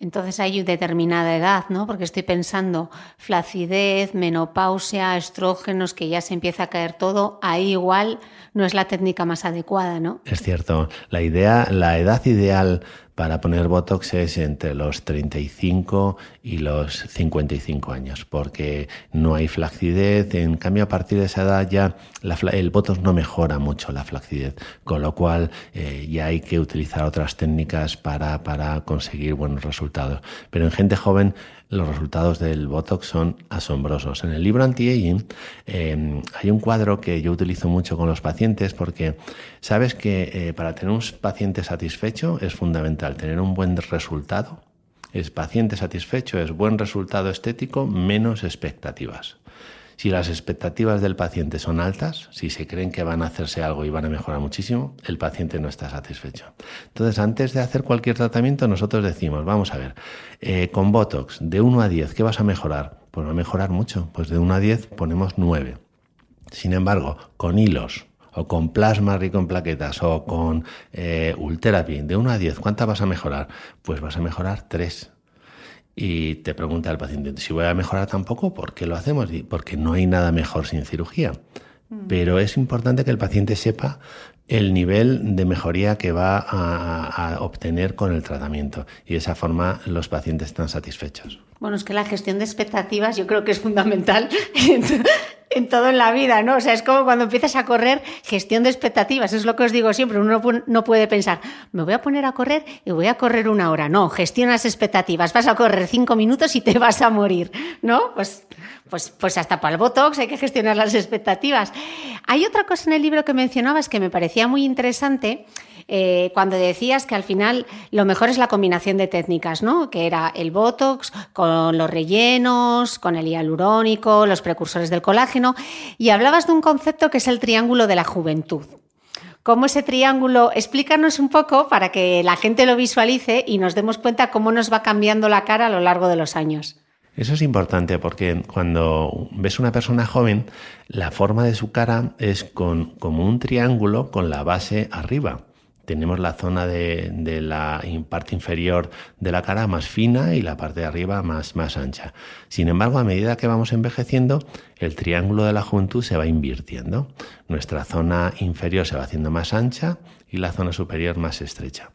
Entonces hay determinada edad, ¿no? Porque estoy pensando flacidez, menopausia, estrógenos, que ya se empieza a caer todo, ahí igual no es la técnica más adecuada, ¿no? Es cierto. La idea, la edad ideal para poner Botox es entre los 35 y los 55 años, porque no hay flacidez. En cambio, a partir de esa edad ya el Botox no mejora mucho la flacidez, con lo cual eh, ya hay que utilizar otras técnicas para conseguir buenos resultados. Pero en gente joven los resultados del Botox son asombrosos. En el libro Anti-Aging em, hay un cuadro que yo utilizo mucho con los pacientes porque sabes que eh, para tener un paciente satisfecho es fundamental tener un buen resultado. Es paciente satisfecho, es buen resultado estético, menos expectativas. Si las expectativas del paciente son altas, si se creen que van a hacerse algo y van a mejorar muchísimo, el paciente no está satisfecho. Entonces, antes de hacer cualquier tratamiento, nosotros decimos, vamos a ver, eh, con Botox, de 1 a 10, ¿qué vas a mejorar? Pues va a mejorar mucho. Pues de 1 a 10 ponemos 9. Sin embargo, con hilos, o con plasma rico en plaquetas, o con eh, Ultherapy, de 1 a 10, ¿cuántas vas a mejorar? Pues vas a mejorar 3 y te pregunta el paciente, si voy a mejorar tampoco, ¿por qué lo hacemos? Porque no hay nada mejor sin cirugía. Mm. Pero es importante que el paciente sepa el nivel de mejoría que va a, obtener con el tratamiento y de esa forma los pacientes están satisfechos. Bueno, es que la gestión de expectativas yo creo que es fundamental (laughs) en todo en la vida, ¿no? O sea, es como cuando empiezas a correr, gestión de expectativas, es lo que os digo siempre, uno no puede pensar, me voy a poner a correr y voy a correr una hora, no, gestionas expectativas, vas a correr cinco minutos y te vas a morir, ¿no? Pues, pues, pues hasta para el Botox hay que gestionar las expectativas. Hay otra cosa en el libro que mencionabas que me parecía muy interesante, eh, cuando decías que al final lo mejor es la combinación de técnicas, ¿no? Que era el Botox con los rellenos, con el hialurónico, los precursores del colágeno, y hablabas de un concepto que es el triángulo de la juventud. ¿Cómo ese triángulo? Explícanos un poco para que la gente lo visualice y nos demos cuenta cómo nos va cambiando la cara a lo largo de los años. Eso es importante porque cuando ves una persona joven, la forma de su cara es con, como un triángulo con la base arriba tenemos la zona de, la parte inferior de la cara más fina y la parte de arriba más, más ancha. Sin embargo, a medida que vamos envejeciendo, el triángulo de la juventud se va invirtiendo. Nuestra zona inferior se va haciendo más ancha y la zona superior más estrecha.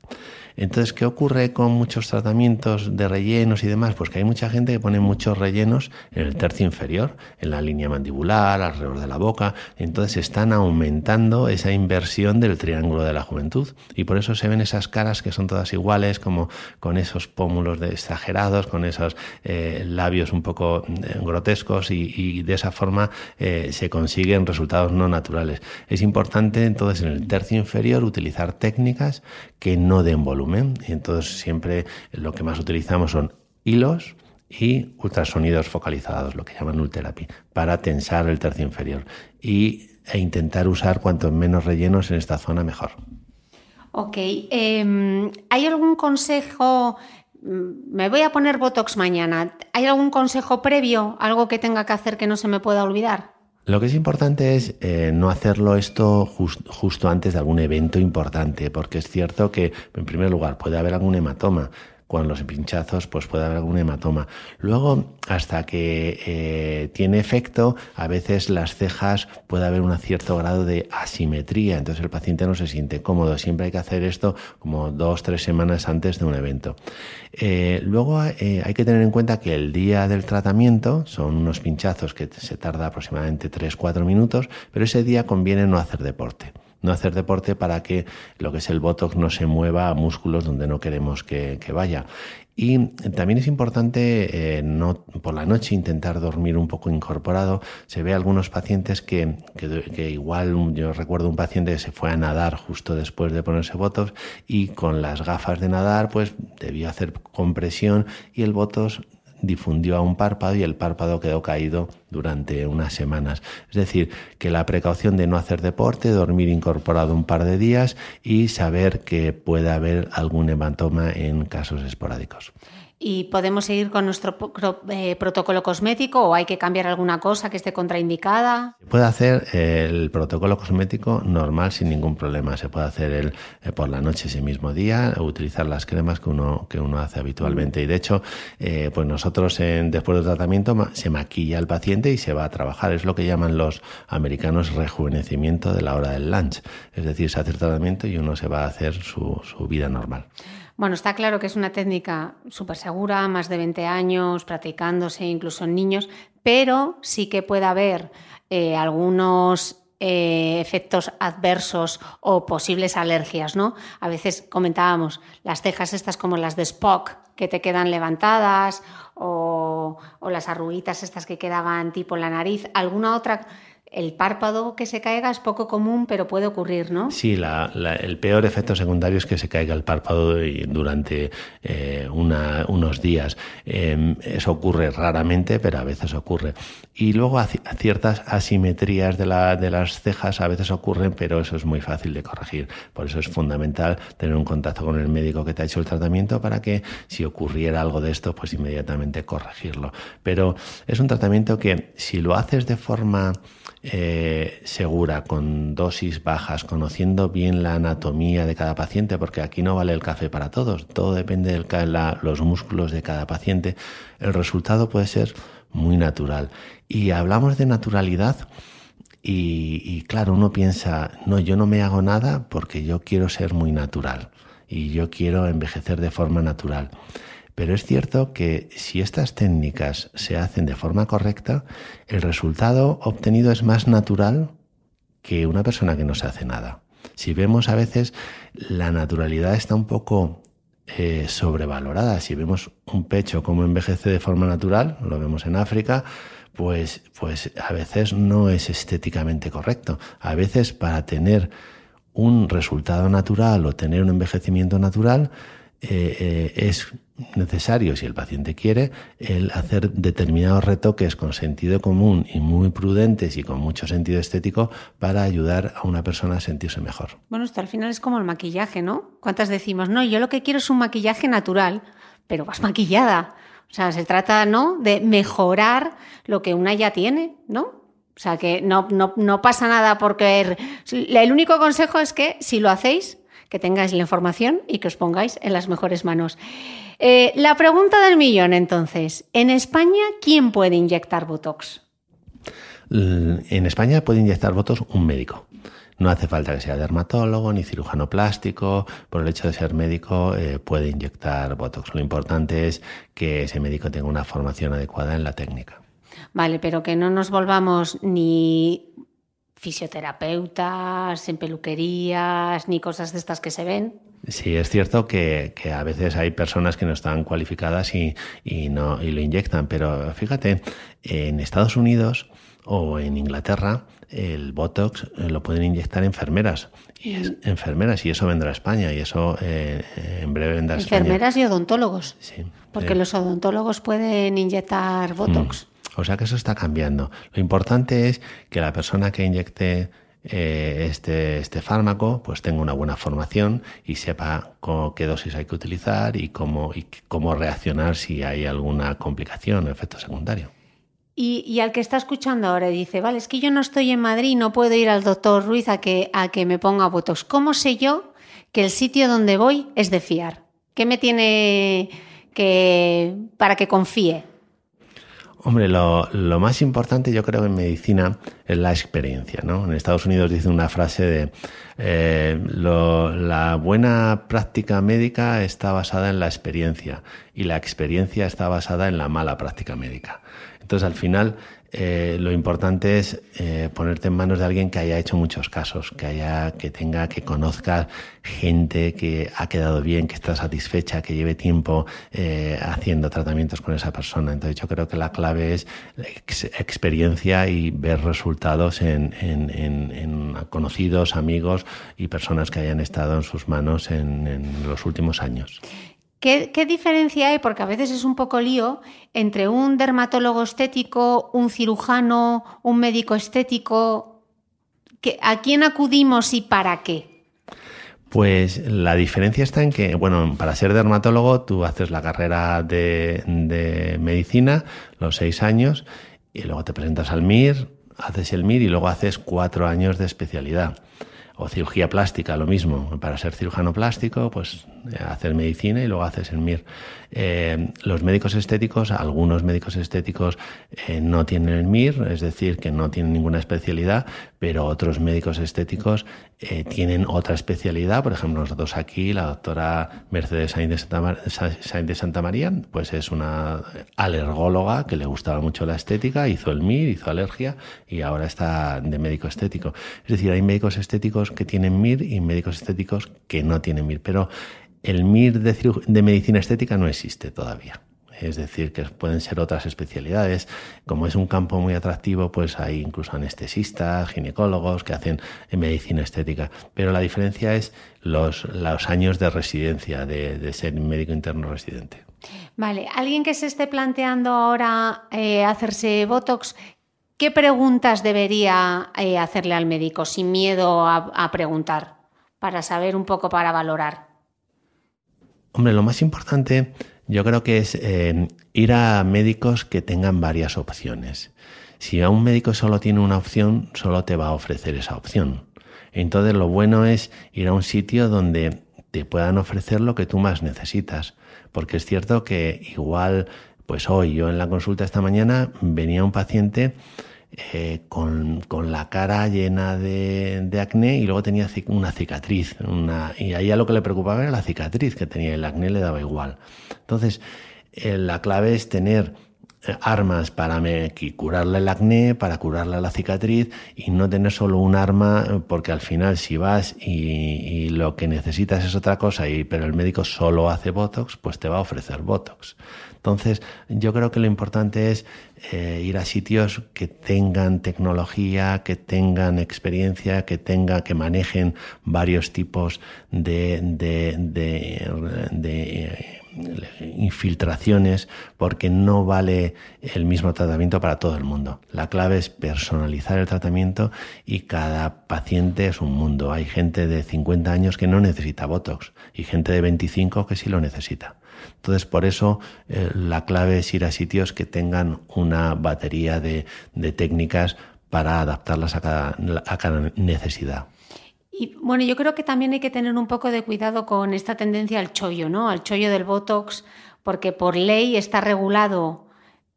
Entonces, ¿qué ocurre con muchos tratamientos de rellenos y demás? Pues que hay mucha gente que pone muchos rellenos en el tercio inferior, en la línea mandibular, alrededor de la boca. Entonces están aumentando esa inversión del triángulo de la juventud. Y por eso se ven esas caras que son todas iguales, como con esos pómulos de exagerados, con esos eh, labios un poco eh, grotescos y, de esa forma eh, se consiguen resultados no naturales. Es importante entonces en el tercio inferior utilizar técnicas que no den volumen. Y entonces siempre lo que más utilizamos son hilos y ultrasonidos focalizados, lo que llaman ultherapy, para tensar el tercio inferior y, e intentar usar cuantos menos rellenos en esta zona mejor. Ok, em, ¿hay algún consejo? Mm, me voy a poner Botox mañana. ¿Hay algún consejo previo? ¿Algo que tenga que hacer que no se me pueda olvidar? Lo que es importante es eh, no hacerlo esto justo antes de algún evento importante, porque es cierto que, en primer lugar, puede haber algún hematoma con los pinchazos pues puede haber algún hematoma. Luego, hasta que eh, tiene efecto, a veces las cejas puede haber un cierto grado de asimetría, entonces el paciente no se siente cómodo. Siempre hay que hacer esto como dos, tres semanas antes de un evento. Eh, luego eh, hay que tener en cuenta que el día del tratamiento son unos pinchazos que se tarda aproximadamente 3-4 minutos, pero ese día conviene no hacer deporte no hacer deporte para que lo que es el botox no se mueva a músculos donde no queremos que, vaya. Y también es importante eh, no por la noche intentar dormir un poco incorporado. Se ve algunos pacientes que, que, igual, yo recuerdo un paciente que se fue a nadar justo después de ponerse botox y con las gafas de nadar pues debió hacer compresión y el botox difundió a un párpado y el párpado quedó caído durante unas semanas. Es decir, que la precaución de no hacer deporte, dormir incorporado un par de días y saber que puede haber algún hematoma en casos esporádicos. ¿Y podemos seguir con nuestro eh, protocolo cosmético o hay que cambiar alguna cosa que esté contraindicada? Se puede hacer el protocolo cosmético normal sin ningún problema. Se puede hacer el, eh, por la noche ese mismo día, utilizar las cremas que uno, que uno hace habitualmente. Y de hecho, eh, pues nosotros en, después del tratamiento se maquilla el paciente y se va a trabajar. Es lo que llaman los americanos rejuvenecimiento de la hora del lunch. Es decir, se hace el tratamiento y uno se va a hacer su, su vida normal. Bueno, está claro que es una técnica súper segura, más de 20 años practicándose incluso en niños, pero sí que puede haber eh, algunos eh, efectos adversos o posibles alergias, ¿no? A veces comentábamos las cejas estas como las de Spock, que te quedan levantadas, o, las arruguitas estas que quedaban tipo en la nariz, alguna otra el párpado que se caiga es poco común, pero puede ocurrir, ¿no? Sí, el peor efecto secundario es que se caiga el párpado durante eh, unos días. Em, eso ocurre raramente, pero a veces ocurre. Y luego ciertas asimetrías de las cejas a veces ocurren, pero eso es muy fácil de corregir. Por eso es fundamental tener un contacto con el médico que te ha hecho el tratamiento para que si ocurriera algo de esto, pues inmediatamente corregirlo. Pero es un tratamiento que si lo haces de forma eh, segura, con dosis bajas, conociendo bien la anatomía de cada paciente, porque aquí no vale el café para todos, todo depende de los músculos de cada paciente, el resultado puede ser muy natural. Y hablamos de naturalidad y, y claro, uno piensa, no, yo no me hago nada porque yo quiero ser muy natural y yo quiero envejecer de forma natural. Pero es cierto que si estas técnicas se hacen de forma correcta, el resultado obtenido es más natural que una persona que no se hace nada. Si vemos a veces la naturalidad está un poco eh, sobrevalorada. Si vemos un pecho como envejece de forma natural, lo vemos en África, pues, pues a veces no es estéticamente correcto. A veces para tener un resultado natural o tener un envejecimiento natural, eh, eh, es necesario, si el paciente quiere, el hacer determinados retoques con sentido común y muy prudentes y con mucho sentido estético para ayudar a una persona a sentirse mejor. Bueno, esto al final es como el maquillaje, ¿no? ¿Cuántas decimos? No, yo lo que quiero es un maquillaje natural, pero vas maquillada. O sea, se trata, ¿no? De mejorar lo que una ya tiene, ¿no? O sea, que no, no, no pasa nada porque... El único consejo es que si lo hacéis, que tengáis la información y que os pongáis en las mejores manos. Eh, la pregunta del millón, entonces. ¿En España quién puede inyectar Botox? En España puede inyectar Botox un médico. No hace falta que sea dermatólogo ni cirujano plástico. Por el hecho de ser médico eh, puede inyectar Botox. Lo importante es que ese médico tenga una formación adecuada en la técnica. Vale, pero que no nos volvamos ni fisioterapeutas, en peluquerías, ni cosas de estas que se ven. Sí, es cierto que, a veces hay personas que no están cualificadas y, no, y lo inyectan, pero fíjate, en Estados Unidos o en Inglaterra el Botox eh, lo pueden inyectar enfermeras y es, enfermeras y eso vendrá a España y eso eh, en breve vendrá a España. Enfermeras y odontólogos. Sí. Porque eh. los odontólogos pueden inyectar Botox. Mm. O sea que eso está cambiando. Lo importante es que la persona que inyecte eh, este, este fármaco pues tenga una buena formación y sepa qué dosis hay que utilizar y cómo, y cómo reaccionar si hay alguna complicación o efecto secundario. Y, al que está escuchando ahora dice, vale, es que yo no estoy en Madrid, no puedo ir al doctor Ruiz a que, a que me ponga Botox. ¿Cómo sé yo que el sitio donde voy es de fiar? ¿Qué me tiene que para que confíe? Hombre, lo, más importante yo creo en medicina es la experiencia. ¿no? En Estados Unidos dice una frase de eh, la buena práctica médica está basada en la experiencia y la experiencia está basada en la mala práctica médica. Entonces, al final, eh, lo importante es eh, ponerte en manos de alguien que haya hecho muchos casos, que haya, que tenga, que conozca gente que ha quedado bien, que está satisfecha, que lleve tiempo eh, haciendo tratamientos con esa persona. Entonces yo creo que la clave es experiencia y ver resultados en, conocidos, amigos y personas que hayan estado en sus manos en los últimos años. ¿Qué, diferencia hay? Porque a veces es un poco lío entre un dermatólogo estético, un cirujano, un médico estético. ¿A quién acudimos y para qué? Pues la diferencia está en que, bueno, para ser dermatólogo tú haces la carrera de, de medicina, los seis años, y luego te presentas al MIR, haces el MIR y luego haces cuatro años de especialidad o cirugía plástica, lo mismo. Para ser cirujano plástico, pues eh, hacer medicina y luego haces el MIR. Eh, los médicos estéticos, algunos médicos estéticos eh, no tienen el MIR, es decir, que no tienen ninguna especialidad, pero otros médicos estéticos tienen otra especialidad. Por ejemplo, nosotros aquí, la doctora Mercedes Sainz de, Santa de Santa María, pues es una alergóloga que le gustaba mucho la estética, hizo el MIR, hizo alergia y ahora está de médico estético. Es decir, hay médicos estéticos que tienen MIR y médicos estéticos que no tienen MIR, pero el MIR de, medicina estética no existe todavía. Es decir, que pueden ser otras especialidades. Como es un campo muy atractivo, pues hay incluso anestesistas, ginecólogos que hacen medicina estética. Pero la diferencia es los, años de residencia, de, ser médico interno residente. Vale, alguien que se esté planteando ahora eh, hacerse Botox, ¿qué preguntas debería eh, hacerle al médico sin miedo a preguntar? Para saber un poco, para valorar. Hombre, lo más importante yo creo que es eh, ir a médicos que tengan varias opciones. Si a un médico solo tiene una opción, solo te va a ofrecer esa opción. Entonces lo bueno es ir a un sitio donde te puedan ofrecer lo que tú más necesitas. Porque es cierto que igual, pues hoy yo en la consulta esta mañana venía un paciente eh, con, la cara llena de, acné y luego tenía una cicatriz. Una, y a ella lo que le preocupaba era la cicatriz que tenía, el acné le daba igual. Entonces, eh, la clave es tener eh, armas para curarle el acné, para curarle la cicatriz y no tener solo un arma porque al final si vas y, y, lo que necesitas es otra cosa y pero el médico solo hace botox, pues te va a ofrecer botox. Entonces, yo creo que lo importante es eh, ir a sitios que tengan tecnología, que tengan experiencia, que tenga, que manejen varios tipos de, eh, infiltraciones, porque no vale el mismo tratamiento para todo el mundo. La clave es personalizar el tratamiento y cada paciente es un mundo. Hay gente de 50 años que no necesita Botox y gente de 25 que sí lo necesita. Entonces, por eso eh, la clave es ir a sitios que tengan una batería de, técnicas para adaptarlas a cada, necesidad. Y bueno, yo creo que también hay que tener un poco de cuidado con esta tendencia al chollo, ¿no? Al chollo del Botox, porque por ley está regulado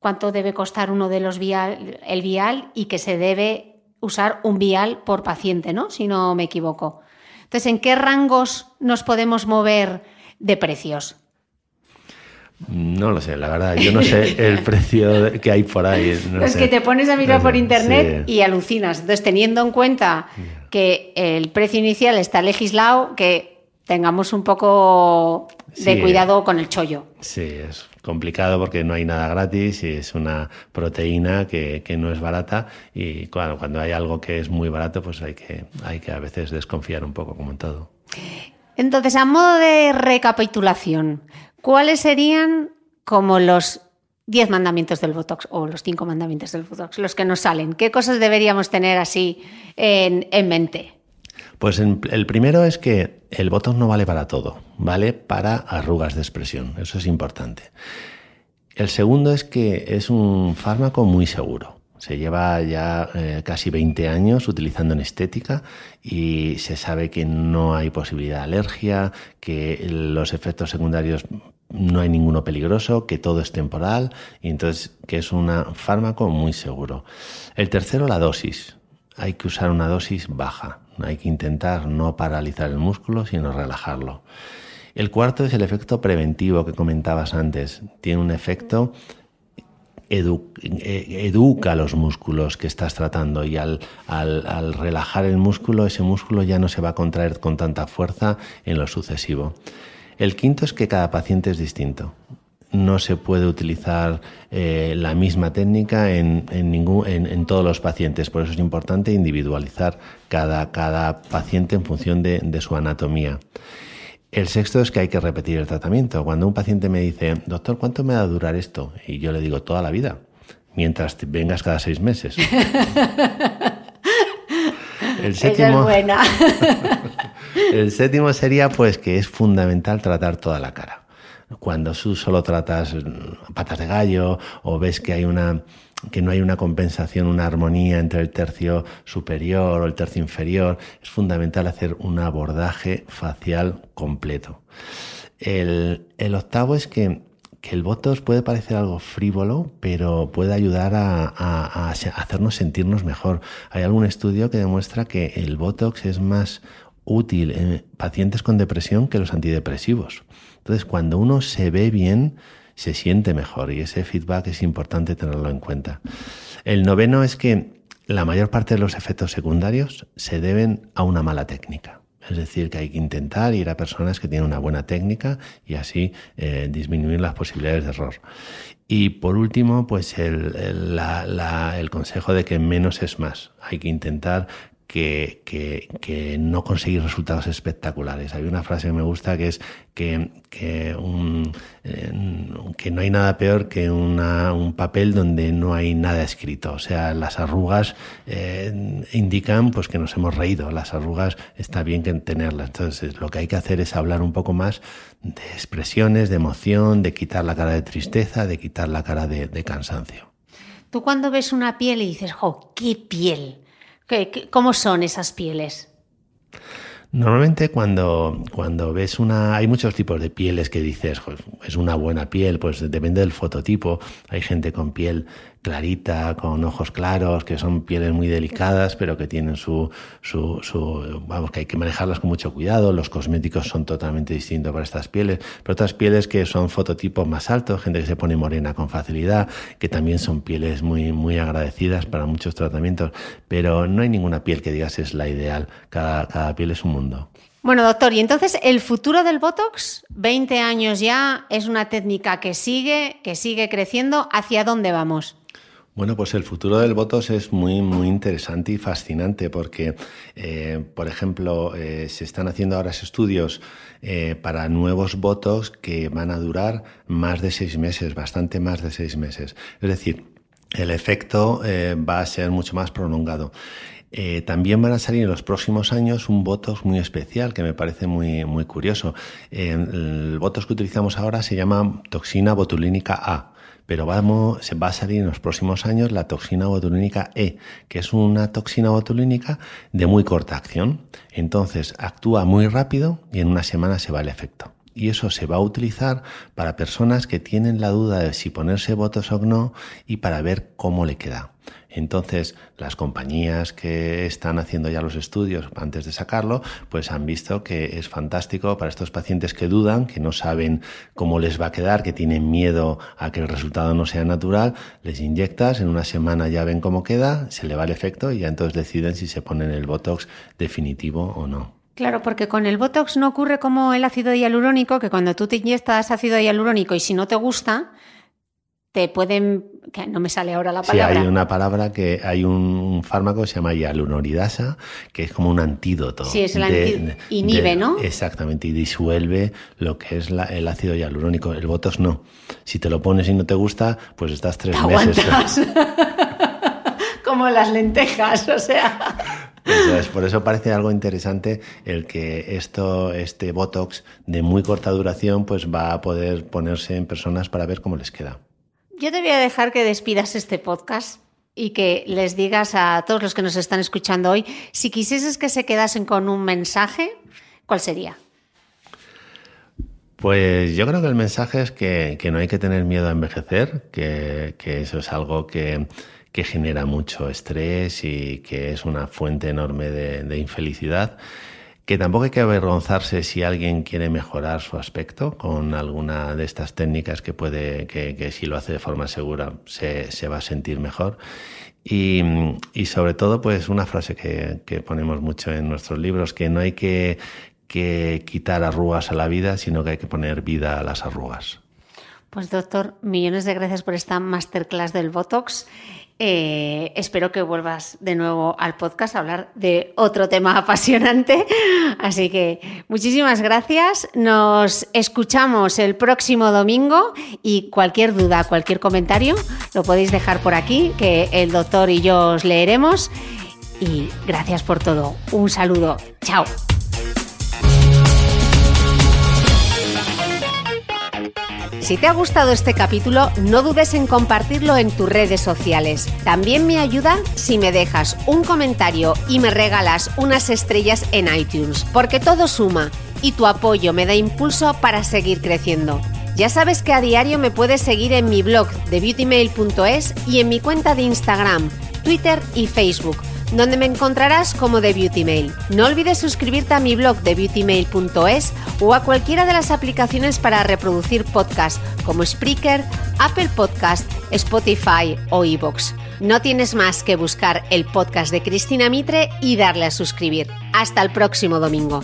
cuánto debe costar uno de los vial, el vial y que se debe usar un vial por paciente, ¿no? Si no me equivoco. Entonces, ¿en qué rangos nos podemos mover de precios? No lo sé, la verdad, yo no sé el (laughs) precio que hay por ahí. es que te pones a mirar por internet y alucinas. Entonces, teniendo en cuenta que el precio inicial está legislado, que tengamos un poco de cuidado con el chollo. Sí, es complicado porque no hay nada gratis y es una proteína que, que no es barata y cuando, cuando hay algo que es muy barato, pues hay que, hay que a veces desconfiar un poco, como en todo. Entonces, a modo de recapitulación, ¿cuáles serían como los 10 mandamientos del Botox o los 5 mandamientos del Botox, los que nos salen? ¿Qué cosas deberíamos tener así en, mente? Pues el primero es que el Botox no vale para todo, vale para arrugas de expresión, eso es importante. El segundo es que es un fármaco muy seguro. Se lleva ya eh, casi 20 años utilizando en estética y se sabe que no hay posibilidad de alergia, que los efectos secundarios no hay ninguno peligroso, que todo es temporal y entonces que es un fármaco muy seguro. El tercero, la dosis. Hay que usar una dosis baja. Hay que intentar no paralizar el músculo, sino relajarlo. El cuarto es el efecto preventivo que comentabas antes. Tiene un efecto educa los músculos que estás tratando y al, al, relajar el músculo, ese músculo ya no se va a contraer con tanta fuerza en lo sucesivo. El quinto es que cada paciente es distinto no se puede utilizar eh, la misma técnica en, ningún, en, todos los pacientes. Por eso es importante individualizar cada, cada paciente en función de, de, su anatomía. El sexto es que hay que repetir el tratamiento. Cuando un paciente me dice, doctor, ¿cuánto me va a durar esto? Y yo le digo, toda la vida, mientras vengas cada seis meses. (laughs) El séptimo, buena. (laughs) el séptimo sería pues que es fundamental tratar toda la cara. Cuando tú solo tratas patas de gallo o ves que hay una que no hay una compensación, una armonía entre el tercio superior o el tercio inferior, es fundamental hacer un abordaje facial completo. El, octavo es que, el Botox puede parecer algo frívolo, pero puede ayudar a, a, hacernos sentirnos mejor. Hay algún estudio que demuestra que el Botox es más útil en pacientes con depresión que los antidepresivos. Entonces, cuando uno se ve bien, se siente mejor y ese feedback es importante tenerlo en cuenta. El noveno es que la mayor parte de los efectos secundarios se deben a una mala técnica. Es decir, que hay que intentar ir a personas que tienen una buena técnica y así eh, disminuir las posibilidades de error. Y por último, pues el, el, consejo de que menos es más. Hay que intentar que, que, no conseguir resultados espectaculares. Hay una frase que me gusta que es que, que, que no hay nada peor que un papel donde no hay nada escrito. O sea, las arrugas eh, indican pues que nos hemos reído. Las arrugas está bien que tenerlas. Entonces, lo que hay que hacer es hablar un poco más de expresiones, de emoción, de quitar la cara de tristeza, de quitar la cara de, de cansancio. Tú cuando ves una piel y dices, ¡jo, qué piel! Cómo son esas pieles? Normalmente cuando, cuando ves una... Hay muchos tipos de pieles que dices, es una buena piel, pues depende del fototipo. Hay gente con piel clarita, con ojos claros, que son pieles muy delicadas, pero que tienen su, su, vamos, que hay que manejarlas con mucho cuidado. Los cosméticos son totalmente distintos para estas pieles, pero otras pieles que son fototipos más altos, gente que se pone morena con facilidad, que también son pieles muy, muy agradecidas para muchos tratamientos, pero no hay ninguna piel que digas es la ideal. Cada, cada piel es un mundo. Bueno, doctor, y entonces el futuro del Botox, 20 años ya, es una técnica que sigue, que sigue creciendo. ¿Hacia dónde vamos? Bueno, pues el futuro del Botox es muy, muy interesante y fascinante porque, eh, por ejemplo, eh, se están haciendo ahora estudios eh, para nuevos Botox que van a durar más de seis meses, bastante más de seis meses. Es decir, el efecto va a ser mucho más prolongado. también van a salir en los próximos años un Botox muy especial que me parece muy, muy curioso. el Botox que utilizamos ahora se llama toxina botulínica A pero vamos, se va a salir en los próximos años la toxina botulínica E, que es una toxina botulínica de muy corta acción. Entonces actúa muy rápido y en una semana se va el efecto. Y eso se va a utilizar para personas que tienen la duda de si ponerse votos o no y para ver cómo le queda. Entonces, las compañías que están haciendo ya los estudios antes de sacarlo, pues han visto que es fantástico para estos pacientes que dudan, que no saben cómo les va a quedar, que tienen miedo a que el resultado no sea natural, les inyectas, en una semana ya ven cómo queda, se le va el efecto y ya entonces deciden si se ponen el Botox definitivo o no. Claro, porque con el Botox no ocurre como el ácido hialurónico, que cuando tú te inyectas ácido hialurónico y si no te gusta, te pueden, que no me sale ahora la palabra. Sí, hay una palabra que hay un fármaco que se llama hialuronidasa, que es como un antídoto. Sí, es el antídoto. Inhibe, ¿no? Exactamente, y disuelve lo que es el ácido hialurónico. El Botox no. Si te lo pones y no te gusta, pues estás tres meses. (laughs) como las lentejas, o sea. por eso parece algo interesante el que esto, este Botox de muy corta duración, pues va a poder ponerse en personas para ver cómo les queda. Yo te voy a dejar que despidas este podcast y que les digas a todos los que nos están escuchando hoy, si quisieses que se quedasen con un mensaje, ¿cuál sería? Pues yo creo que el mensaje es que, no hay que tener miedo a envejecer, que, eso es algo que, genera mucho estrés y que es una fuente enorme de infelicidad que tampoco hay que avergonzarse si alguien quiere mejorar su aspecto con alguna de estas técnicas que puede, que, si lo hace de forma segura se, va a sentir mejor. Y, sobre todo, pues una frase que, que, ponemos mucho en nuestros libros, que no hay que, que quitar arrugas a la vida, sino que hay que poner vida a las arrugas. Pues doctor, millones de gracias por esta masterclass del Botox eh, espero que vuelvas de nuevo al podcast a hablar de otro tema (laughs) apasionante. Así que muchísimas gracias. Nos escuchamos el próximo domingo y cualquier duda, cualquier comentario lo podéis dejar por aquí, que el doctor y yo os leeremos. Y gracias por todo. Un saludo. Chao. Si te ha gustado este capítulo, no dudes en compartirlo en tus redes sociales. También me ayuda si me dejas un comentario y me regalas unas estrellas en iTunes, porque todo suma y tu apoyo me da impulso para seguir creciendo. Ya sabes que a diario me puedes seguir en mi blog de beautymail.es y en mi cuenta de Instagram, Twitter y Facebook donde me encontrarás como The Beauty Mail. No olvides suscribirte a mi blog de beautymail.es o a cualquiera de las aplicaciones para reproducir podcasts como Spreaker, Apple Podcast, Spotify o iVoox. No tienes más que buscar el podcast de Cristina Mitre y darle a suscribir. Hasta el próximo domingo.